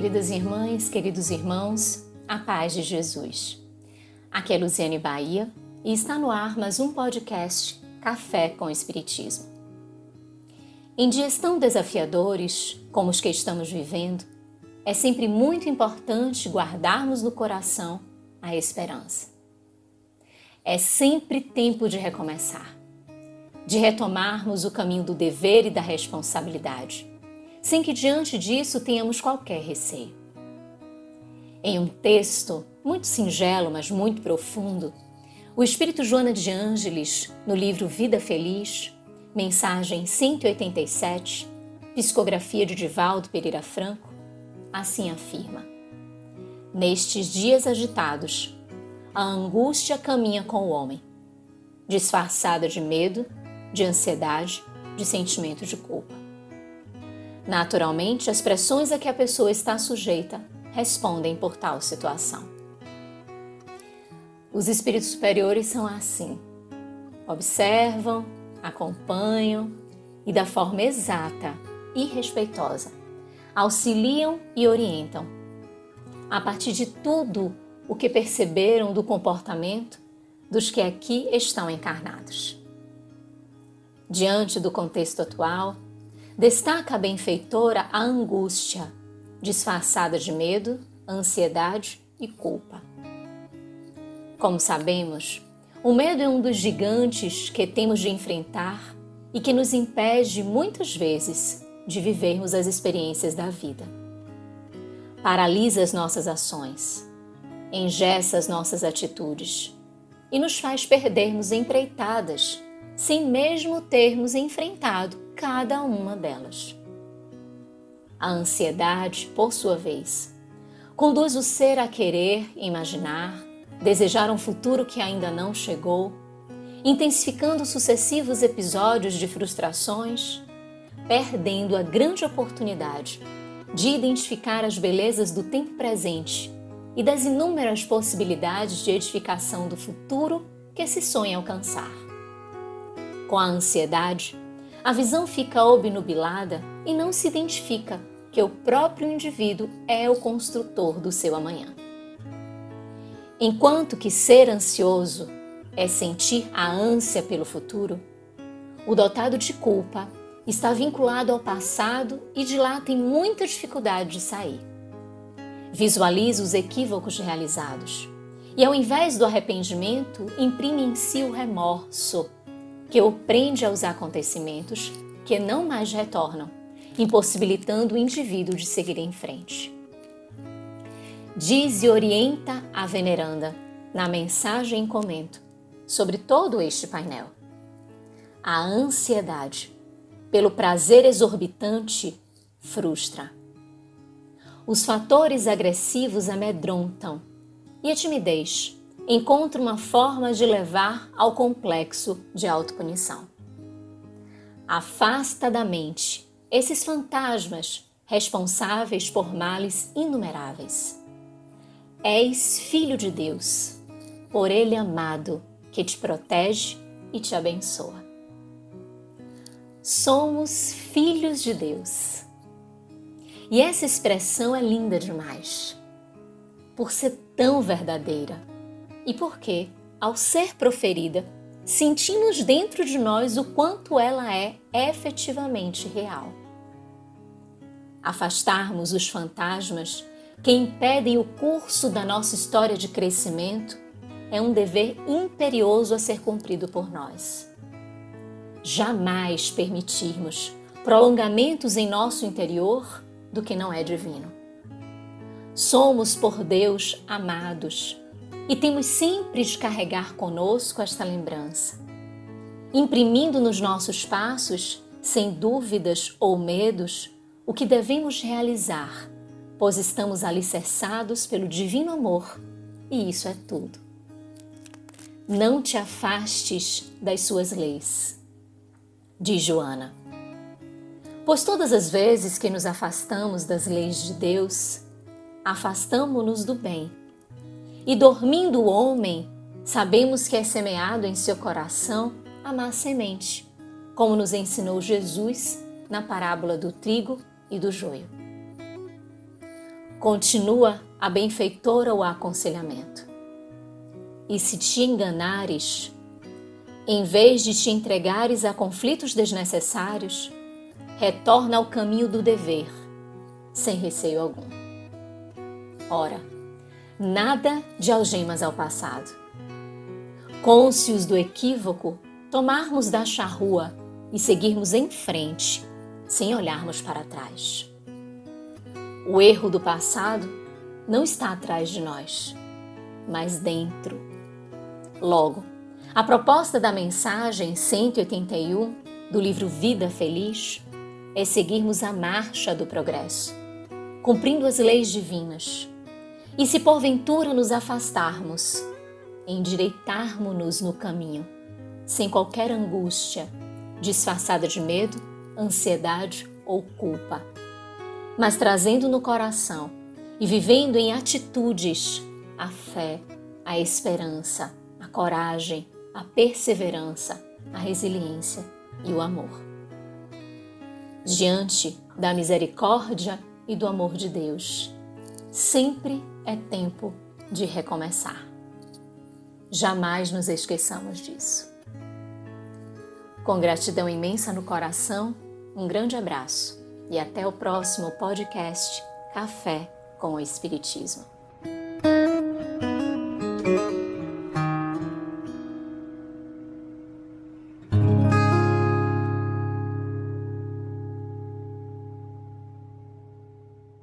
Queridas irmãs, queridos irmãos, a paz de Jesus. Aqui é Luziane Bahia e está no ar mais um podcast Café com Espiritismo. Em dias tão desafiadores como os que estamos vivendo, é sempre muito importante guardarmos no coração a esperança. É sempre tempo de recomeçar, de retomarmos o caminho do dever e da responsabilidade sem que diante disso tenhamos qualquer receio. Em um texto muito singelo, mas muito profundo, o Espírito Joana de Ângeles, no livro Vida Feliz, mensagem 187, psicografia de Divaldo Pereira Franco, assim afirma: Nestes dias agitados, a angústia caminha com o homem, disfarçada de medo, de ansiedade, de sentimento de culpa. Naturalmente, as pressões a que a pessoa está sujeita respondem por tal situação. Os espíritos superiores são assim. Observam, acompanham e, da forma exata e respeitosa, auxiliam e orientam. A partir de tudo o que perceberam do comportamento dos que aqui estão encarnados. Diante do contexto atual, Destaca a benfeitora a angústia, disfarçada de medo, ansiedade e culpa. Como sabemos, o medo é um dos gigantes que temos de enfrentar e que nos impede muitas vezes de vivermos as experiências da vida. Paralisa as nossas ações, engessa as nossas atitudes e nos faz perdermos empreitadas sem mesmo termos enfrentado cada uma delas. A ansiedade, por sua vez, conduz o ser a querer, imaginar, desejar um futuro que ainda não chegou, intensificando sucessivos episódios de frustrações, perdendo a grande oportunidade de identificar as belezas do tempo presente e das inúmeras possibilidades de edificação do futuro que se sonha alcançar. Com a ansiedade, a visão fica obnubilada e não se identifica que o próprio indivíduo é o construtor do seu amanhã. Enquanto que ser ansioso é sentir a ânsia pelo futuro, o dotado de culpa está vinculado ao passado e de lá tem muita dificuldade de sair. Visualiza os equívocos realizados e, ao invés do arrependimento, imprime em si o remorso que o prende aos acontecimentos que não mais retornam, impossibilitando o indivíduo de seguir em frente. Diz e orienta a veneranda na mensagem em comento sobre todo este painel. A ansiedade, pelo prazer exorbitante, frustra. Os fatores agressivos amedrontam e a timidez encontra uma forma de levar ao complexo de autopunição. Afasta da mente esses fantasmas responsáveis por males inumeráveis. És filho de Deus, por Ele amado, que te protege e te abençoa. Somos filhos de Deus. E essa expressão é linda demais, por ser tão verdadeira e porque, ao ser proferida, sentimos dentro de nós o quanto ela é efetivamente real. Afastarmos os fantasmas que impedem o curso da nossa história de crescimento é um dever imperioso a ser cumprido por nós. Jamais permitirmos prolongamentos em nosso interior do que não é divino. Somos por Deus amados e temos sempre de carregar conosco esta lembrança, imprimindo nos nossos passos, sem dúvidas ou medos, o que devemos realizar, pois estamos alicerçados pelo divino amor e isso é tudo. Não te afastes das suas leis, diz Joana. Pois todas as vezes que nos afastamos das leis de Deus, afastamo-nos do bem e dormindo o homem, sabemos que é semeado em seu coração a má semente, como nos ensinou Jesus na parábola do trigo e do joio. Continua a benfeitora o aconselhamento. E se te enganares, em vez de te entregares a conflitos desnecessários, retorna ao caminho do dever, sem receio algum. Ora, nada de algemas ao passado. Cônscios do equívoco, tomarmos da charrua e seguirmos em frente, sem olharmos para trás. O erro do passado não está atrás de nós, mas dentro. Logo, a proposta da mensagem 181 do livro Vida Feliz é seguirmos a marcha do progresso, cumprindo as leis divinas. E se porventura nos afastarmos, endireitarmos-nos no caminho, sem qualquer angústia, disfarçada de medo, ansiedade ou culpa, mas trazendo no coração e vivendo em atitudes a fé, a esperança, a coragem, a perseverança, a resiliência e o amor diante da misericórdia e do amor de Deus. Sempre é tempo de recomeçar. Jamais nos esqueçamos disso. Com gratidão imensa no coração, um grande abraço e até o próximo podcast Café com o Espiritismo.